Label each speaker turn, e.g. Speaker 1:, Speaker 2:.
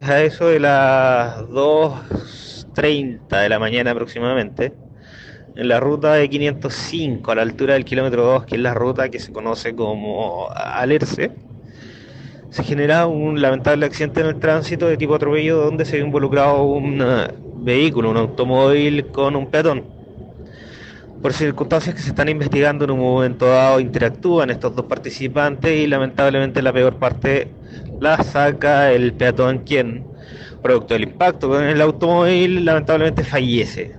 Speaker 1: A eso de las 2.30 de la mañana aproximadamente, en la ruta de 505 a la altura del kilómetro 2, que es la ruta que se conoce como Alerce, se genera un lamentable accidente en el tránsito de tipo atropello donde se ve involucrado un uh, vehículo, un automóvil con un peatón. Por circunstancias que se están investigando en un momento dado interactúan estos dos participantes y lamentablemente la peor parte la saca el peatón quien, producto del impacto con el automóvil, lamentablemente fallece.